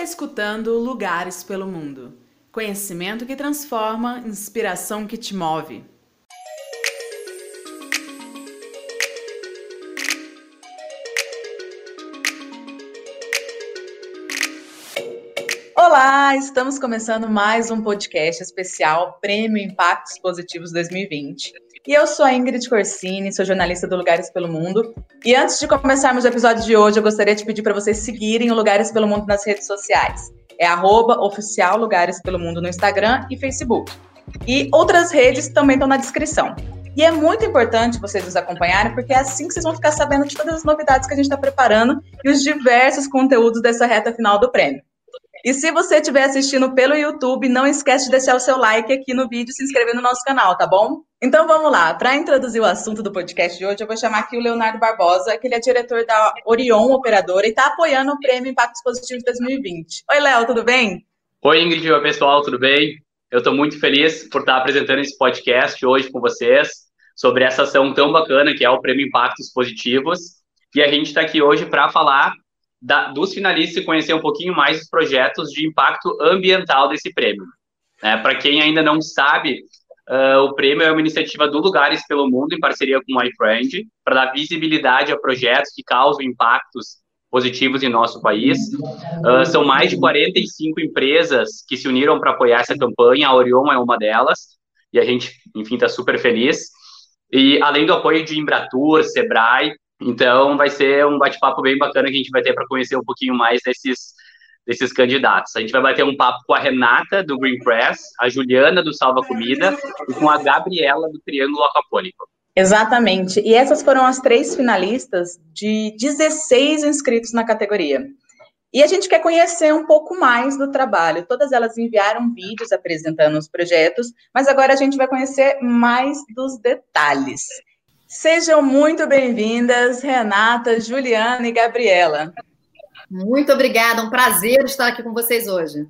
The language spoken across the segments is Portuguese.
está escutando Lugares pelo Mundo. Conhecimento que transforma, inspiração que te move. Olá, estamos começando mais um podcast especial Prêmio Impactos Positivos 2020. E eu sou a Ingrid Corsini, sou jornalista do Lugares pelo Mundo. E antes de começarmos o episódio de hoje, eu gostaria de pedir para vocês seguirem o Lugares pelo Mundo nas redes sociais. É arroba oficial Lugares pelo Mundo no Instagram e Facebook. E outras redes também estão na descrição. E é muito importante vocês nos acompanharem, porque é assim que vocês vão ficar sabendo de todas as novidades que a gente está preparando e os diversos conteúdos dessa reta final do prêmio. E se você estiver assistindo pelo YouTube, não esquece de deixar o seu like aqui no vídeo e se inscrever no nosso canal, tá bom? Então vamos lá. Para introduzir o assunto do podcast de hoje, eu vou chamar aqui o Leonardo Barbosa, que ele é diretor da Orion Operadora e está apoiando o Prêmio Impactos Positivos 2020. Oi, Léo, tudo bem? Oi, Ingrid. Oi, pessoal, tudo bem? Eu estou muito feliz por estar apresentando esse podcast hoje com vocês sobre essa ação tão bacana que é o Prêmio Impactos Positivos. E a gente está aqui hoje para falar da, dos finalistas e conhecer um pouquinho mais os projetos de impacto ambiental desse prêmio. É, Para quem ainda não sabe, uh, o prêmio é uma iniciativa do Lugares pelo Mundo, em parceria com o iFriend, para dar visibilidade a projetos que causam impactos positivos em nosso país. Uh, são mais de 45 empresas que se uniram para apoiar essa campanha, a Orion é uma delas, e a gente, enfim, está super feliz. E além do apoio de Embratur, Sebrae, então, vai ser um bate-papo bem bacana que a gente vai ter para conhecer um pouquinho mais desses, desses candidatos. A gente vai bater um papo com a Renata, do Green Press, a Juliana, do Salva Comida, e com a Gabriela, do Triângulo Aquapônico. Exatamente. E essas foram as três finalistas de 16 inscritos na categoria. E a gente quer conhecer um pouco mais do trabalho. Todas elas enviaram vídeos apresentando os projetos, mas agora a gente vai conhecer mais dos detalhes. Sejam muito bem-vindas, Renata, Juliana e Gabriela. Muito obrigada, um prazer estar aqui com vocês hoje.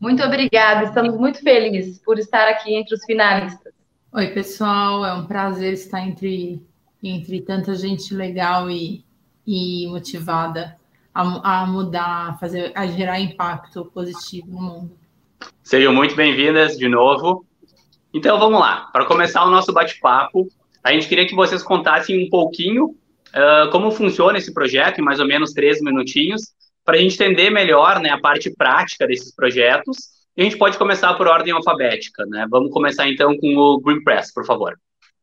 Muito obrigada, estamos muito felizes por estar aqui entre os finalistas. Oi, pessoal, é um prazer estar entre, entre tanta gente legal e, e motivada a, a mudar, a, fazer, a gerar impacto positivo no mundo. Sejam muito bem-vindas de novo. Então vamos lá, para começar o nosso bate-papo, a gente queria que vocês contassem um pouquinho uh, como funciona esse projeto, em mais ou menos três minutinhos, para a gente entender melhor né, a parte prática desses projetos. E a gente pode começar por ordem alfabética. Né? Vamos começar então com o Green Press, por favor.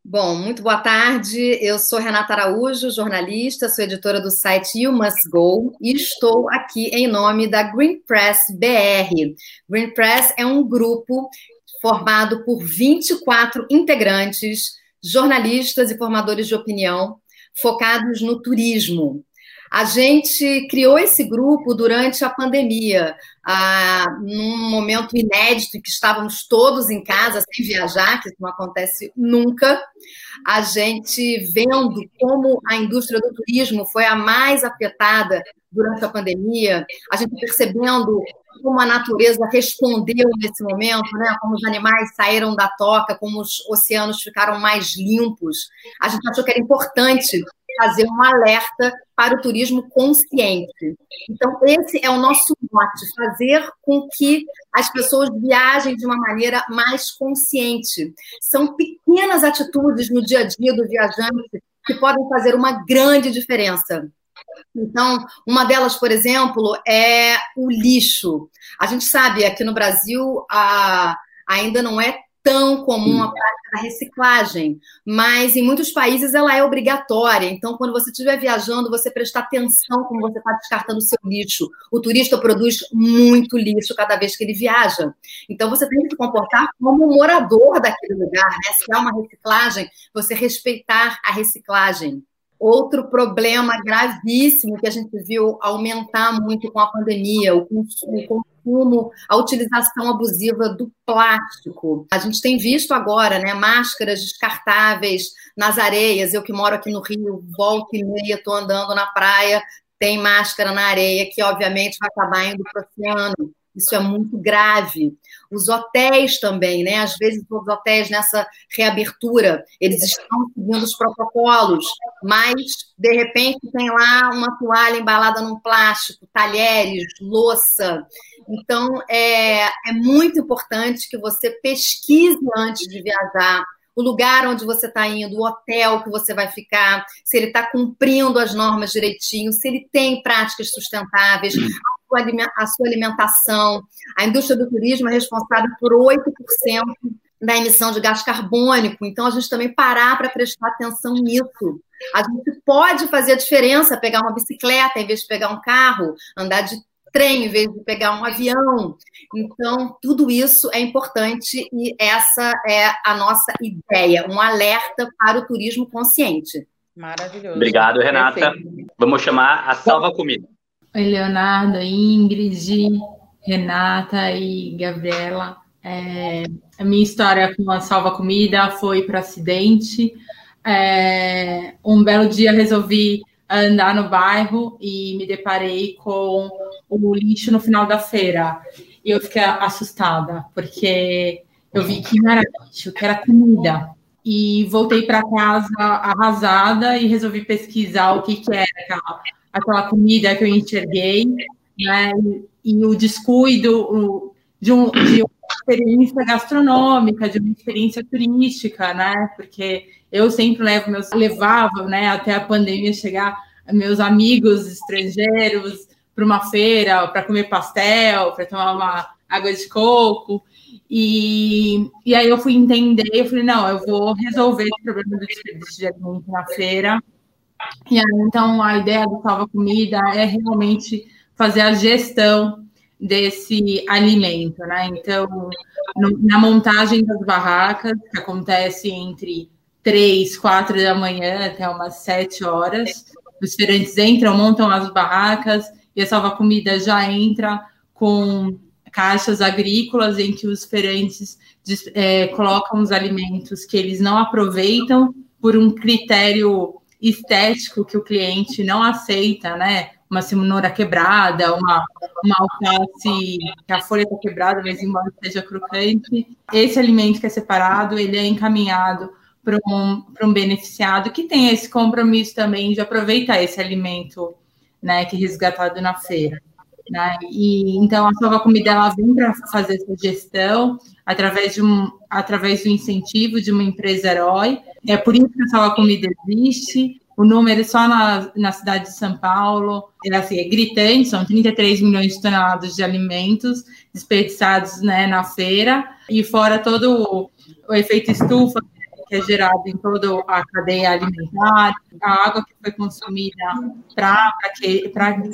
Bom, muito boa tarde. Eu sou Renata Araújo, jornalista, sou editora do site You Must Go e estou aqui em nome da Green Press BR. Green Press é um grupo formado por 24 integrantes jornalistas e formadores de opinião focados no turismo. A gente criou esse grupo durante a pandemia, ah, num momento inédito que estávamos todos em casa sem viajar, que isso não acontece nunca. A gente vendo como a indústria do turismo foi a mais afetada durante a pandemia, a gente percebendo como a natureza respondeu nesse momento, né? Como os animais saíram da toca, como os oceanos ficaram mais limpos. A gente achou que era importante fazer um alerta para o turismo consciente. Então, esse é o nosso mote, fazer com que as pessoas viajem de uma maneira mais consciente. São pequenas atitudes no dia a dia do viajante que podem fazer uma grande diferença. Então, uma delas, por exemplo, é o lixo. A gente sabe, aqui no Brasil, a, ainda não é tão comum a prática da reciclagem, mas em muitos países ela é obrigatória. Então, quando você estiver viajando, você prestar atenção como você está descartando o seu lixo. O turista produz muito lixo cada vez que ele viaja. Então, você tem que se comportar como morador daquele lugar, né? Se há uma reciclagem, você respeitar a reciclagem. Outro problema gravíssimo que a gente viu aumentar muito com a pandemia, o consumo, a utilização abusiva do plástico. A gente tem visto agora, né, máscaras descartáveis nas areias. Eu que moro aqui no Rio, volta e meia, estou andando na praia, tem máscara na areia, que obviamente vai acabar indo para o oceano. Isso é muito grave. Os hotéis também, né? Às vezes os hotéis nessa reabertura, eles estão seguindo os protocolos mas de repente tem lá uma toalha embalada num plástico, talheres, louça. Então é, é muito importante que você pesquise antes de viajar o lugar onde você está indo, o hotel que você vai ficar, se ele está cumprindo as normas direitinho, se ele tem práticas sustentáveis, a sua alimentação. A indústria do turismo é responsável por 8% da emissão de gás carbônico, então a gente também parar para prestar atenção nisso. A gente pode fazer a diferença, pegar uma bicicleta em vez de pegar um carro, andar de trem em vez de pegar um avião. Então, tudo isso é importante e essa é a nossa ideia, um alerta para o turismo consciente. Maravilhoso. Obrigado, Renata. Perfeito. Vamos chamar a Salva Comida. Oi, Leonardo, Ingrid, Renata e Gabriela. É, a minha história com a Salva Comida foi para acidente. É, um belo dia resolvi andar no bairro e me deparei com o lixo no final da feira. E eu fiquei assustada, porque eu vi que não era lixo, que era comida. E voltei para casa arrasada e resolvi pesquisar o que, que era aquela, aquela comida que eu enxerguei, né? E, e o descuido o, de, um, de uma experiência gastronômica, de uma experiência turística, né? Porque eu sempre levo meus, levava, né, até a pandemia chegar, meus amigos estrangeiros para uma feira, para comer pastel, para tomar uma água de coco. E, e aí eu fui entender, eu falei, não, eu vou resolver esse problema do desperdício de alimento na feira. E aí, então, a ideia do Salva Comida é realmente fazer a gestão desse alimento, né? Então, no, na montagem das barracas, que acontece entre três, quatro da manhã até umas sete horas, os feirantes entram, montam as barracas e a Salva Comida já entra com caixas agrícolas em que os feirantes é, colocam os alimentos que eles não aproveitam por um critério estético que o cliente não aceita, né? Uma cenoura quebrada, uma, uma alface que a folha está quebrada, mas embora seja crocante. Esse alimento que é separado, ele é encaminhado para um, um beneficiado que tem esse compromisso também de aproveitar esse alimento, né, que é resgatado na feira. Né? E então a Salva Comida ela vem para fazer essa gestão através de um através do incentivo de uma empresa herói. É por isso que a Salva Comida existe. O número só na, na cidade de São Paulo é, assim, é gritante, são 33 milhões de toneladas de alimentos desperdiçados né, na feira, e fora todo o, o efeito estufa que é gerado em toda a cadeia alimentar, a água que foi consumida para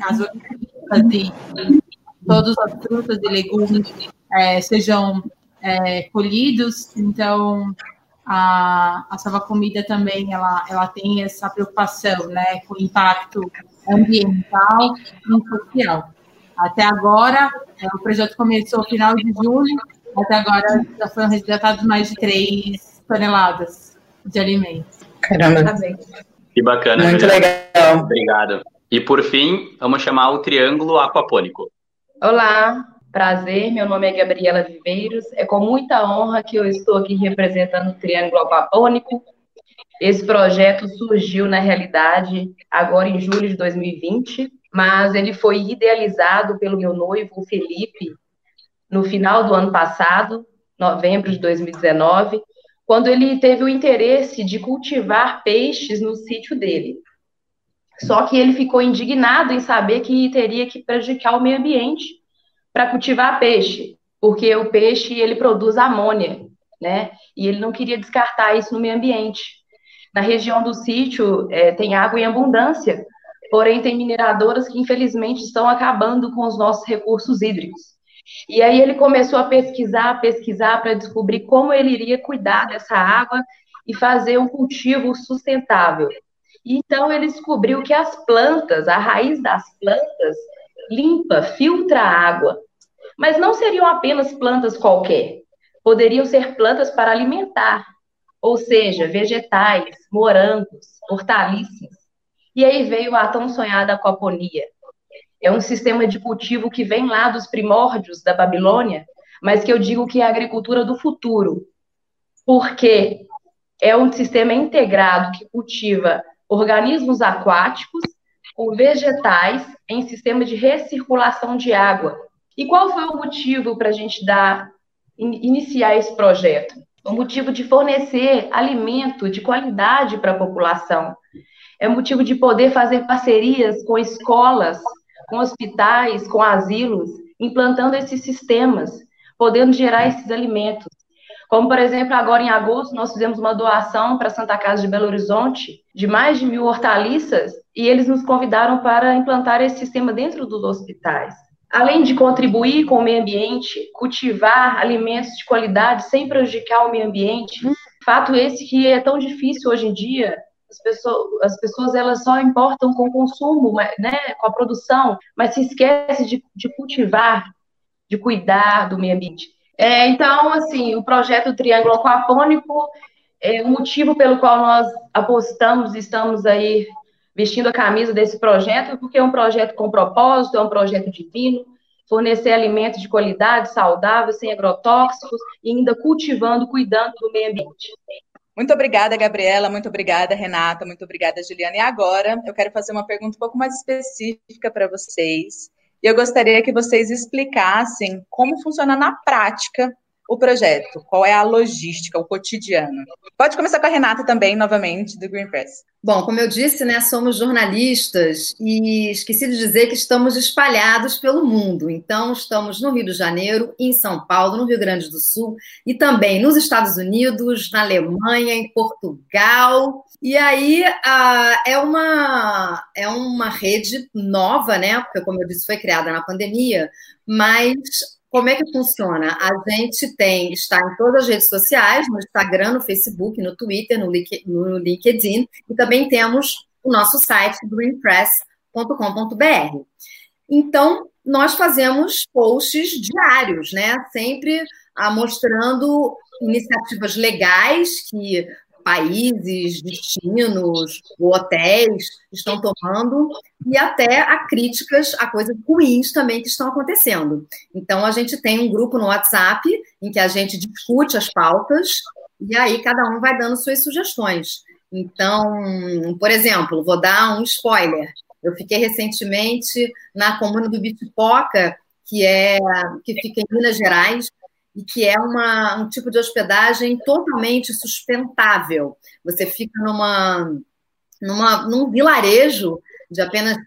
as hortaliças e todas as frutas e legumes é, sejam é, colhidos. Então, a, a Salva Comida também ela, ela tem essa preocupação né, com o impacto ambiental e social. Até agora, é, o projeto começou no final de julho, até agora já foram resgatados mais de 3 toneladas de alimentos. Caramba. Que bacana. Muito Juliana. legal. Obrigado. E por fim, vamos chamar o Triângulo Aquapônico. Olá, prazer. Meu nome é Gabriela Viveiros. É com muita honra que eu estou aqui representando o Triângulo Aquapônico. Esse projeto surgiu, na realidade, agora em julho de 2020, mas ele foi idealizado pelo meu noivo, Felipe, no final do ano passado, novembro de 2019, quando ele teve o interesse de cultivar peixes no sítio dele. Só que ele ficou indignado em saber que teria que prejudicar o meio ambiente para cultivar peixe, porque o peixe ele produz amônia, né? E ele não queria descartar isso no meio ambiente. Na região do sítio é, tem água em abundância, porém tem mineradoras que infelizmente estão acabando com os nossos recursos hídricos. E aí ele começou a pesquisar, pesquisar para descobrir como ele iria cuidar dessa água e fazer um cultivo sustentável. Então ele descobriu que as plantas, a raiz das plantas, limpa, filtra a água. Mas não seriam apenas plantas qualquer. Poderiam ser plantas para alimentar, ou seja, vegetais, morangos, hortaliças. E aí veio a tão sonhada aquaponia, é um sistema de cultivo que vem lá dos primórdios da Babilônia, mas que eu digo que é a agricultura do futuro, porque é um sistema integrado que cultiva organismos aquáticos com vegetais em sistema de recirculação de água. E qual foi o motivo para a gente dar iniciar esse projeto? O motivo de fornecer alimento de qualidade para a população. É motivo de poder fazer parcerias com escolas, com hospitais, com asilos, implantando esses sistemas, podendo gerar esses alimentos. Como, por exemplo, agora em agosto, nós fizemos uma doação para a Santa Casa de Belo Horizonte de mais de mil hortaliças e eles nos convidaram para implantar esse sistema dentro dos hospitais. Além de contribuir com o meio ambiente, cultivar alimentos de qualidade sem prejudicar o meio ambiente, fato esse que é tão difícil hoje em dia. As pessoas, as pessoas elas só importam com o consumo, né, com a produção, mas se esquece de, de cultivar, de cuidar do meio ambiente. É, então, assim, o projeto Triângulo Aquapônico é o motivo pelo qual nós apostamos, estamos aí vestindo a camisa desse projeto, porque é um projeto com propósito, é um projeto divino, fornecer alimentos de qualidade, saudáveis, sem agrotóxicos, e ainda cultivando, cuidando do meio ambiente. Muito obrigada, Gabriela. Muito obrigada, Renata. Muito obrigada, Juliana. E agora eu quero fazer uma pergunta um pouco mais específica para vocês. E eu gostaria que vocês explicassem como funciona na prática o projeto? Qual é a logística, o cotidiano? Pode começar com a Renata também, novamente, do Green Press. Bom, como eu disse, né, somos jornalistas e esqueci de dizer que estamos espalhados pelo mundo. Então, estamos no Rio de Janeiro, em São Paulo, no Rio Grande do Sul e também nos Estados Unidos, na Alemanha, em Portugal. E aí é, uma, é uma rede nova, né? Porque, como eu disse, foi criada na pandemia, mas como é que funciona? A gente tem, está em todas as redes sociais, no Instagram, no Facebook, no Twitter, no LinkedIn, e também temos o nosso site, greenpress.com.br. Então, nós fazemos posts diários, né? Sempre ah, mostrando iniciativas legais que países, destinos, hotéis estão tomando e até a críticas a coisas ruins também que estão acontecendo. Então, a gente tem um grupo no WhatsApp em que a gente discute as pautas e aí cada um vai dando suas sugestões. Então, por exemplo, vou dar um spoiler. Eu fiquei recentemente na comuna do Bitipoca, que é que fica em Minas Gerais, e que é uma, um tipo de hospedagem totalmente sustentável. Você fica numa, numa, num vilarejo de apenas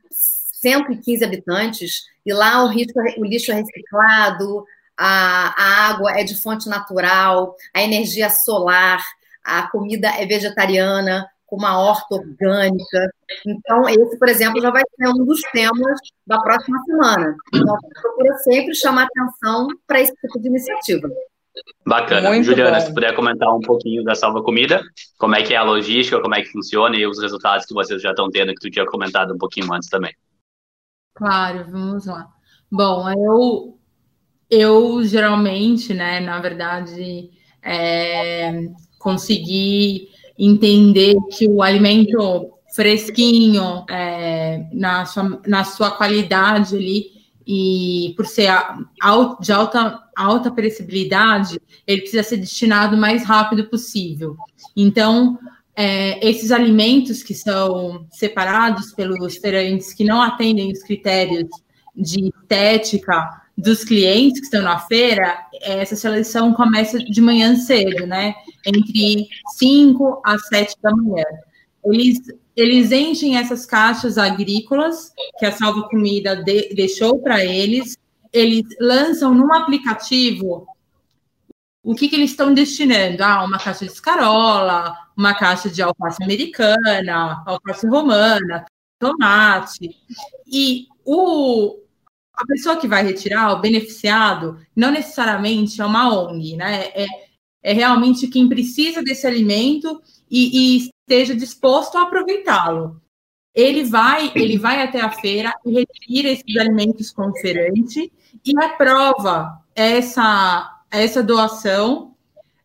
115 habitantes, e lá o, lixo, o lixo é reciclado, a, a água é de fonte natural, a energia solar, a comida é vegetariana, com uma horta orgânica. Então, esse, por exemplo, já vai ser um dos temas da próxima semana. Então, procura sempre chamar atenção para esse tipo de iniciativa. Bacana. Muito Juliana, bom. se puder comentar um pouquinho da Salva Comida, como é que é a logística, como é que funciona e os resultados que vocês já estão tendo, que tu tinha comentado um pouquinho antes também. Claro, vamos lá. Bom, eu, eu geralmente, né, na verdade, é, consegui entender que o alimento fresquinho, é, na, sua, na sua qualidade ali, e por ser de alta, alta perecibilidade, ele precisa ser destinado o mais rápido possível. Então, é, esses alimentos que são separados pelos feirantes que não atendem os critérios de estética dos clientes que estão na feira, essa seleção começa de manhã cedo, né? Entre 5 às 7 da manhã. Eles, eles enchem essas caixas agrícolas que a Salva Comida de, deixou para eles, eles lançam num aplicativo o que, que eles estão destinando? Ah, uma caixa de escarola, uma caixa de alface americana, alface romana, tomate. E o, a pessoa que vai retirar, o beneficiado, não necessariamente é uma ONG, né? É, é realmente quem precisa desse alimento e, e esteja disposto a aproveitá-lo. Ele vai, ele vai até a feira e retira esses alimentos com e aprova essa, essa doação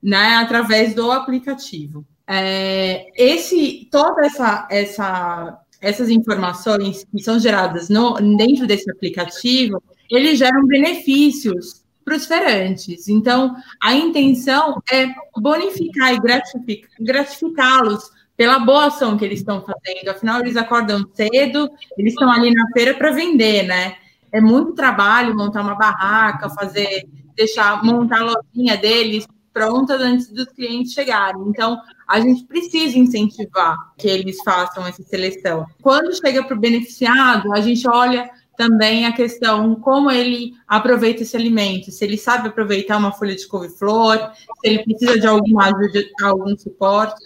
né, através do aplicativo. É, esse, toda essa, essa essas informações que são geradas no, dentro desse aplicativo, eles geram benefícios para os feirantes. Então, a intenção é bonificar e gratificá-los pela boa ação que eles estão fazendo. Afinal, eles acordam cedo, eles estão ali na feira para vender, né? É muito trabalho montar uma barraca, fazer, deixar, montar a lojinha deles prontas antes dos clientes chegarem. Então, a gente precisa incentivar que eles façam essa seleção. Quando chega para o beneficiado, a gente olha também a questão como ele aproveita esse alimento, se ele sabe aproveitar uma folha de couve-flor, se ele precisa de alguma ajuda, algum suporte,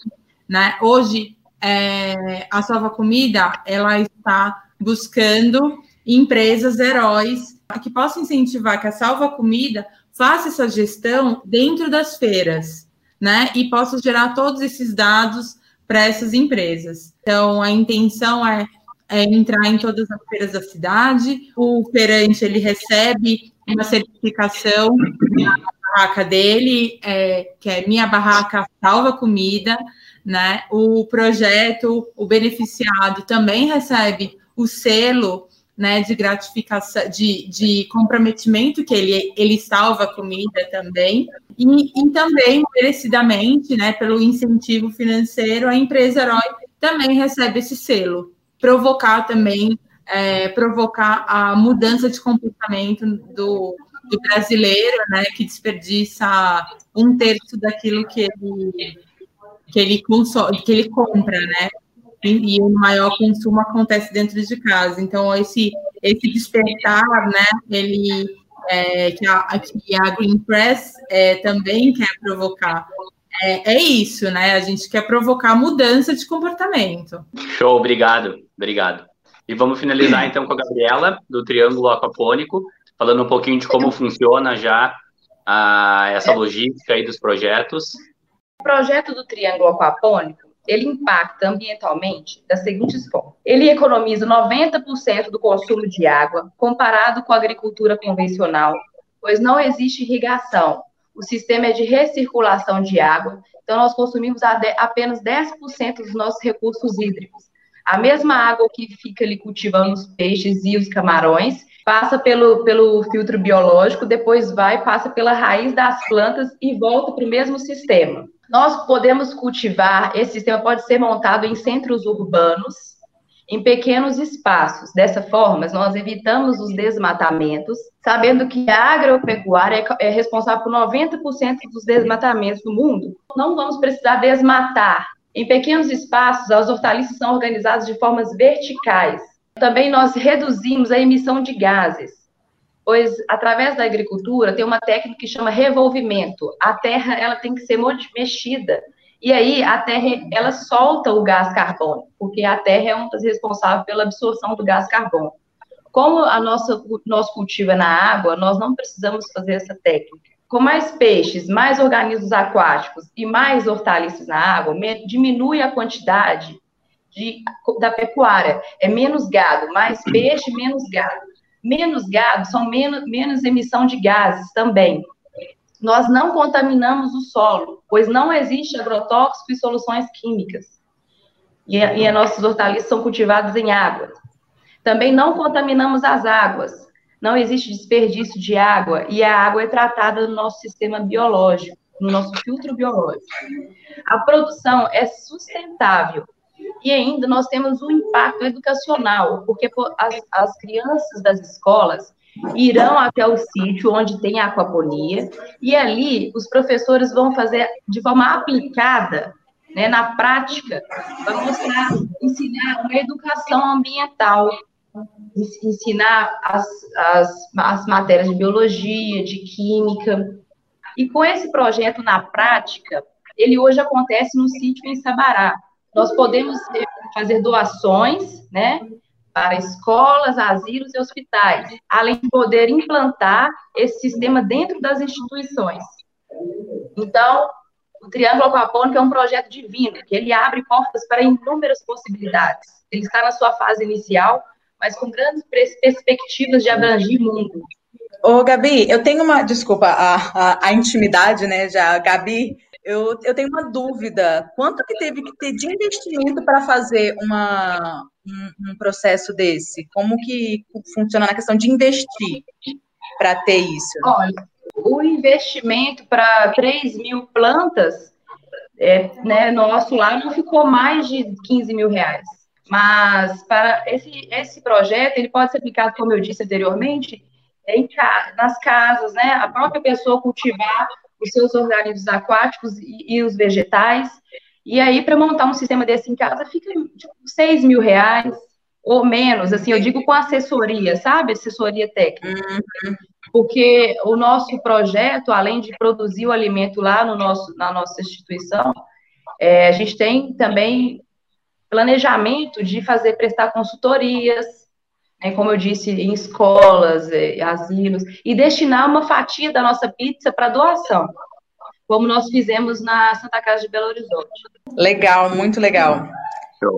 né? Hoje, é, a Salva Comida, ela está buscando empresas heróis que possam incentivar que a Salva Comida faça essa gestão dentro das feiras, né? E possa gerar todos esses dados para essas empresas. Então, a intenção é é, entrar em todas as feiras da cidade. O feirante ele recebe uma certificação na barraca dele, é, que é Minha Barraca Salva Comida, né? O projeto, o beneficiado também recebe o selo né, de gratificação, de, de comprometimento que ele, ele salva comida também, e, e também, merecidamente, né, pelo incentivo financeiro, a empresa herói também recebe esse selo. Provocar também, é, provocar a mudança de comportamento do, do brasileiro, né, que desperdiça um terço daquilo que ele, que ele, consome, que ele compra, né, e, o maior consumo acontece dentro de casa. Então, esse, esse despertar, né, ele, é, que, a, que a Green Press é, também quer provocar, é, é, isso, né? A gente quer provocar mudança de comportamento. Show, obrigado, obrigado. E vamos finalizar então com a Gabriela, do Triângulo Aquapônico, falando um pouquinho de como funciona já a, essa logística aí dos projetos. O projeto do Triângulo Aquapônico, ele impacta ambientalmente da seguinte forma. Ele economiza 90% do consumo de água comparado com a agricultura convencional, pois não existe irrigação, o sistema é de recirculação de água, então nós consumimos apenas 10% dos nossos recursos hídricos. A mesma água que fica ali cultivando os peixes e os camarões passa pelo, pelo filtro biológico, depois vai, passa pela raiz das plantas e volta para o mesmo sistema. Nós podemos cultivar, esse sistema pode ser montado em centros urbanos, em pequenos espaços. Dessa forma, nós evitamos os desmatamentos, sabendo que a agropecuária é responsável por 90% dos desmatamentos do mundo. Não vamos precisar desmatar. Em pequenos espaços, as hortaliças são organizadas de formas verticais. Também nós reduzimos a emissão de gases, pois através da agricultura tem uma técnica que chama revolvimento. A terra ela tem que ser mexida e aí a Terra ela solta o gás carbono, porque a Terra é um dos responsáveis pela absorção do gás carbono. Como a nossa nosso cultivo é na água, nós não precisamos fazer essa técnica. Com mais peixes, mais organismos aquáticos e mais hortaliças na água, diminui a quantidade de, da pecuária. É menos gado, mais peixe, menos gado. Menos gado são menos, menos emissão de gases também nós não contaminamos o solo, pois não existe agrotóxico e soluções químicas. E, e as nossas hortaliças são cultivadas em água. Também não contaminamos as águas. Não existe desperdício de água e a água é tratada no nosso sistema biológico, no nosso filtro biológico. A produção é sustentável e ainda nós temos um impacto educacional, porque as, as crianças das escolas irão até o sítio onde tem aquaponia e ali os professores vão fazer de forma aplicada, né, na prática, vai mostrar, ensinar uma educação ambiental, ensinar as, as, as matérias de biologia, de química. E com esse projeto na prática, ele hoje acontece no sítio em Sabará. Nós podemos fazer doações, né, para escolas, asilos e hospitais, além de poder implantar esse sistema dentro das instituições. Então, o Triângulo Aquapônico é um projeto divino, que ele abre portas para inúmeras possibilidades. Ele está na sua fase inicial, mas com grandes perspectivas de abranger mundo. Ô, Gabi, eu tenho uma. Desculpa, a, a, a intimidade, né? Já, Gabi, eu, eu tenho uma dúvida. Quanto que teve que ter de investimento para fazer uma, um, um, processo desse? Como que funciona na questão de investir para ter isso? Olha, o investimento para 3 mil plantas é, né, nosso lá não ficou mais de 15 mil reais. Mas para esse, esse projeto, ele pode ser aplicado, como eu disse anteriormente, em, nas casas, né? A própria pessoa cultivar os seus organismos aquáticos e, e os vegetais. E aí, para montar um sistema desse em casa, fica tipo, 6 mil reais ou menos, assim, eu digo com assessoria, sabe? Assessoria técnica. Uhum. Porque o nosso projeto, além de produzir o alimento lá no nosso, na nossa instituição, é, a gente tem também planejamento de fazer, prestar consultorias, né, como eu disse, em escolas, é, asilos, e destinar uma fatia da nossa pizza para doação, como nós fizemos na Santa Casa de Belo Horizonte. Legal, muito legal.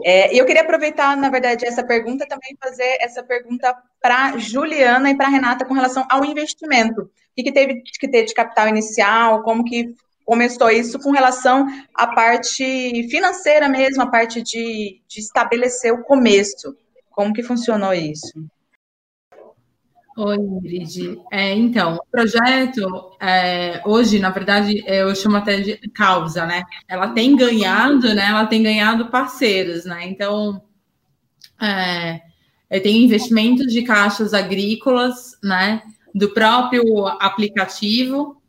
É, e eu queria aproveitar, na verdade, essa pergunta também fazer essa pergunta para Juliana e para Renata com relação ao investimento. O que, que teve que ter de capital inicial? Como que começou isso com relação à parte financeira mesmo, a parte de, de estabelecer o começo. Como que funcionou isso? Oi, Ingrid. É, então, o projeto, é, hoje, na verdade, eu chamo até de causa, né? Ela tem ganhado, né? Ela tem ganhado parceiros, né? Então, é, tem investimentos de caixas agrícolas, né? Do próprio aplicativo,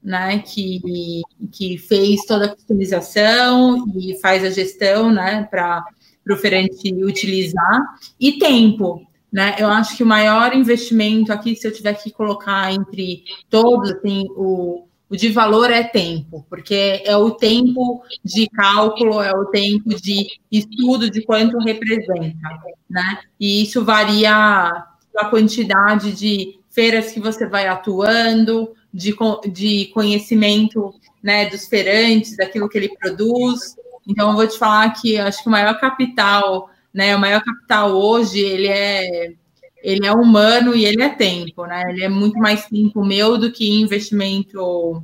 né, que, que fez toda a customização e faz a gestão, né, para o oferente utilizar, e tempo, né, eu acho que o maior investimento aqui, se eu tiver que colocar entre todos, assim, o, o de valor é tempo, porque é o tempo de cálculo, é o tempo de estudo de quanto representa, né, e isso varia a quantidade de feiras que você vai atuando, de, de conhecimento né, dos feirantes, daquilo que ele produz. Então, eu vou te falar que acho que o maior capital, né, o maior capital hoje, ele é ele é humano e ele é tempo, né? Ele é muito mais tempo meu do que investimento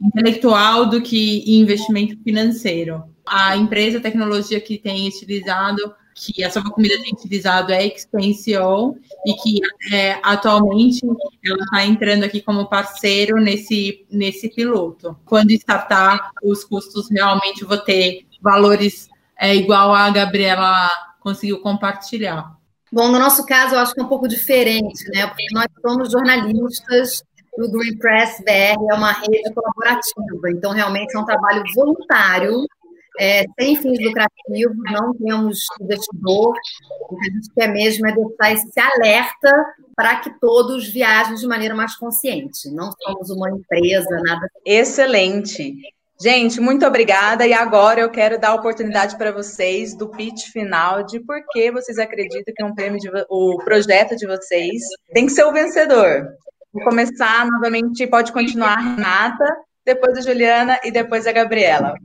intelectual do que investimento financeiro. A empresa, a tecnologia que tem utilizado que a Salva Comida tem utilizado é a Expansion e que é, atualmente ela está entrando aqui como parceiro nesse, nesse piloto. Quando startar, os custos realmente vão ter valores é, igual a Gabriela conseguiu compartilhar. Bom, no nosso caso, eu acho que é um pouco diferente, né? Porque nós somos jornalistas do Green Press BR, é uma rede colaborativa, então realmente é um trabalho voluntário é, sem fins lucrativos, não temos investidor. O que a gente quer mesmo é deixar esse alerta para que todos viajem de maneira mais consciente. Não somos uma empresa, nada. Excelente. Gente, muito obrigada. E agora eu quero dar a oportunidade para vocês do pitch final de por que vocês acreditam que um prêmio de, o projeto de vocês tem que ser o vencedor. Vou começar novamente, pode continuar a Renata, depois a Juliana e depois a Gabriela.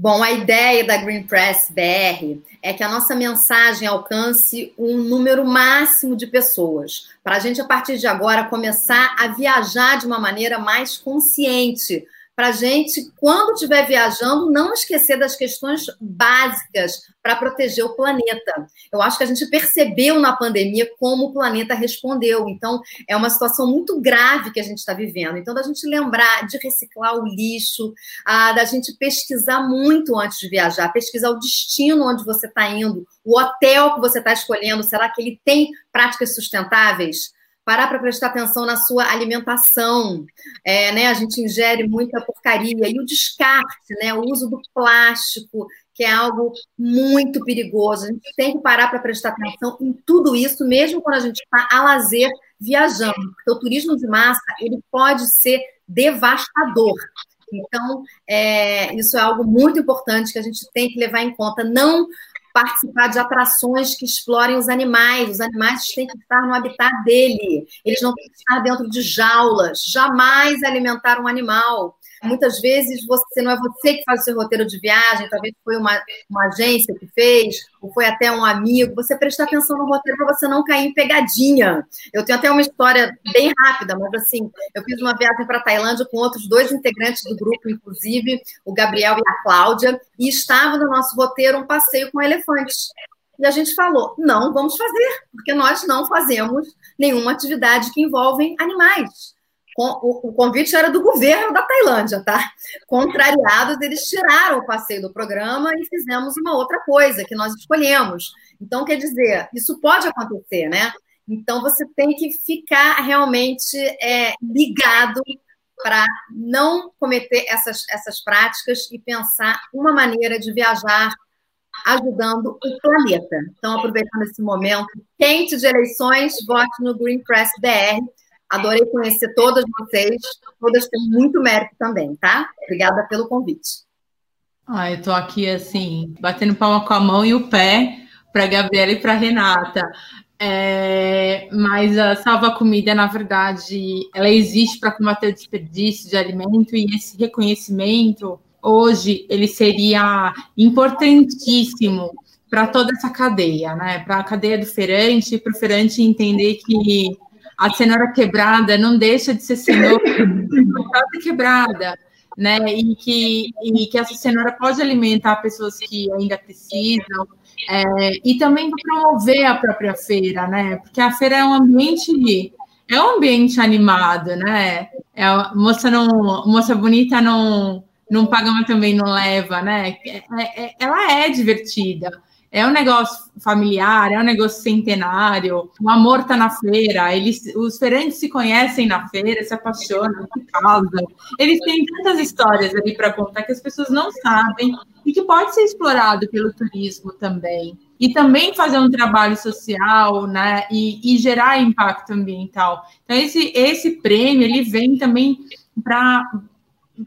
Bom, a ideia da Green Press BR é que a nossa mensagem alcance um número máximo de pessoas, para a gente, a partir de agora, começar a viajar de uma maneira mais consciente, para a gente, quando estiver viajando, não esquecer das questões básicas para proteger o planeta. Eu acho que a gente percebeu na pandemia como o planeta respondeu. Então, é uma situação muito grave que a gente está vivendo. Então, da gente lembrar de reciclar o lixo, a, da gente pesquisar muito antes de viajar, pesquisar o destino onde você está indo, o hotel que você está escolhendo, será que ele tem práticas sustentáveis? Parar para prestar atenção na sua alimentação. É, né, a gente ingere muita porcaria. E o descarte, né, o uso do plástico, que é algo muito perigoso. A gente tem que parar para prestar atenção em tudo isso, mesmo quando a gente está a lazer viajando. Porque o turismo de massa ele pode ser devastador. Então, é, isso é algo muito importante que a gente tem que levar em conta. Não participar de atrações que explorem os animais. Os animais têm que estar no habitat dele. Eles não têm que estar dentro de jaulas. Jamais alimentar um animal. Muitas vezes você não é você que faz o seu roteiro de viagem, talvez foi uma, uma agência que fez, ou foi até um amigo. Você presta atenção no roteiro para você não cair em pegadinha. Eu tenho até uma história bem rápida, mas assim, eu fiz uma viagem para Tailândia com outros dois integrantes do grupo, inclusive o Gabriel e a Cláudia, e estava no nosso roteiro um passeio com elefantes. E a gente falou: não vamos fazer, porque nós não fazemos nenhuma atividade que envolve animais o, convite era do governo da Tailândia, tá? Contrariados, eles tiraram o passeio do programa e fizemos uma outra coisa que nós escolhemos. Então, quer dizer, isso pode acontecer, né? Então, você tem que ficar realmente é, ligado para não cometer essas, essas práticas e pensar uma maneira de viajar ajudando o planeta. Então, aproveitando esse momento quente de eleições, vote no Green Press BR Adorei conhecer todas vocês. Todas têm muito mérito também, tá? Obrigada pelo convite. Ah, eu tô aqui assim, batendo palma com a mão e o pé para Gabriela e para Renata. É, mas a salva comida, na verdade, ela existe para combater o desperdício de alimento e esse reconhecimento hoje ele seria importantíssimo para toda essa cadeia, né? Para a cadeia do feirante, para o feirante entender que a cenoura quebrada não deixa de ser cenoura quebrada, né? E que, e que essa cenoura pode alimentar pessoas que ainda precisam, é, e também promover a própria feira, né? Porque a feira é um ambiente é um ambiente animado, né? É, moça não, moça bonita não não paga, mas também não leva, né? É, é, ela é divertida é um negócio familiar, é um negócio centenário, o amor está na feira, eles, os feirantes se conhecem na feira, se apaixonam, se casam. Eles têm tantas histórias ali para contar que as pessoas não sabem e que pode ser explorado pelo turismo também. E também fazer um trabalho social, né, e, e gerar impacto ambiental. Então, esse, esse prêmio, ele vem também para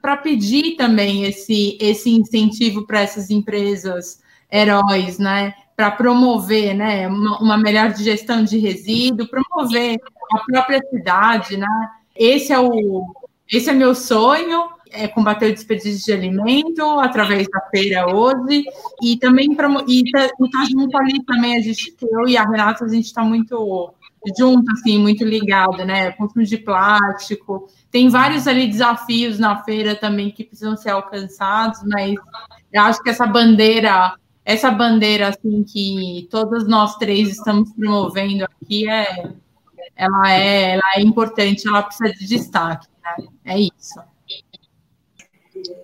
para pedir também esse, esse incentivo para essas empresas heróis, né? Para promover né, uma, uma, melhor gestão de resíduo, promover a própria cidade, né? Esse é o esse é meu sonho, é combater o desperdício de alimento através da feira hoje e também e tá, tá junto ali também a gente eu e a Renata a gente está muito junto assim muito ligado né consumo de plástico tem vários ali desafios na feira também que precisam ser alcançados mas eu acho que essa bandeira essa bandeira assim que todos nós três estamos promovendo aqui é ela é ela é importante, ela precisa de destaque, né? É isso.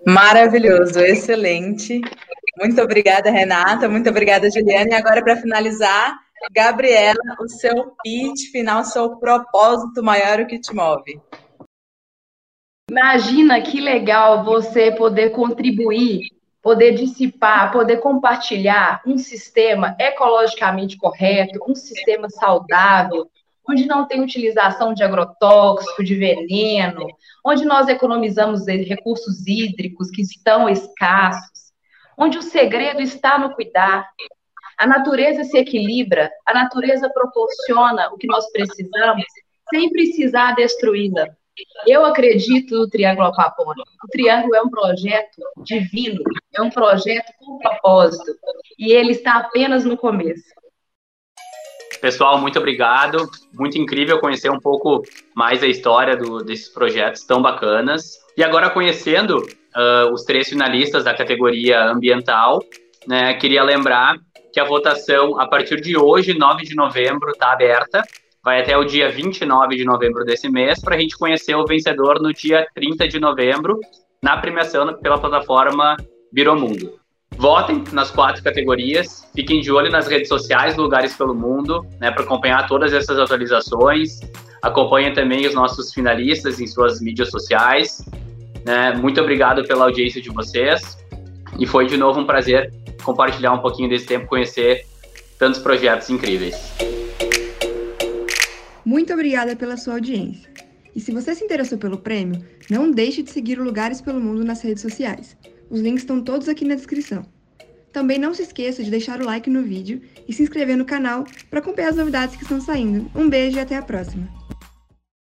Maravilhoso, excelente. Muito obrigada, Renata. Muito obrigada, Juliana. E agora, para finalizar, Gabriela, o seu pitch final, o seu propósito maior, o que te move? Imagina que legal você poder contribuir poder dissipar, poder compartilhar um sistema ecologicamente correto, um sistema saudável, onde não tem utilização de agrotóxico, de veneno, onde nós economizamos recursos hídricos que estão escassos, onde o segredo está no cuidar. A natureza se equilibra, a natureza proporciona o que nós precisamos sem precisar destruí-la. Eu acredito no Triângulo Apapônico. O Triângulo é um projeto divino, é um projeto com propósito, e ele está apenas no começo. Pessoal, muito obrigado. Muito incrível conhecer um pouco mais a história do, desses projetos tão bacanas. E agora, conhecendo uh, os três finalistas da categoria ambiental, né, queria lembrar que a votação, a partir de hoje, 9 de novembro, está aberta vai até o dia 29 de novembro desse mês, para a gente conhecer o vencedor no dia 30 de novembro, na premiação pela plataforma Biromundo. Votem nas quatro categorias, fiquem de olho nas redes sociais Lugares pelo Mundo, né, para acompanhar todas essas atualizações. Acompanhem também os nossos finalistas em suas mídias sociais. Né. Muito obrigado pela audiência de vocês. E foi de novo um prazer compartilhar um pouquinho desse tempo, conhecer tantos projetos incríveis. Muito obrigada pela sua audiência. E se você se interessou pelo prêmio, não deixe de seguir o Lugares pelo Mundo nas redes sociais. Os links estão todos aqui na descrição. Também não se esqueça de deixar o like no vídeo e se inscrever no canal para acompanhar as novidades que estão saindo. Um beijo e até a próxima!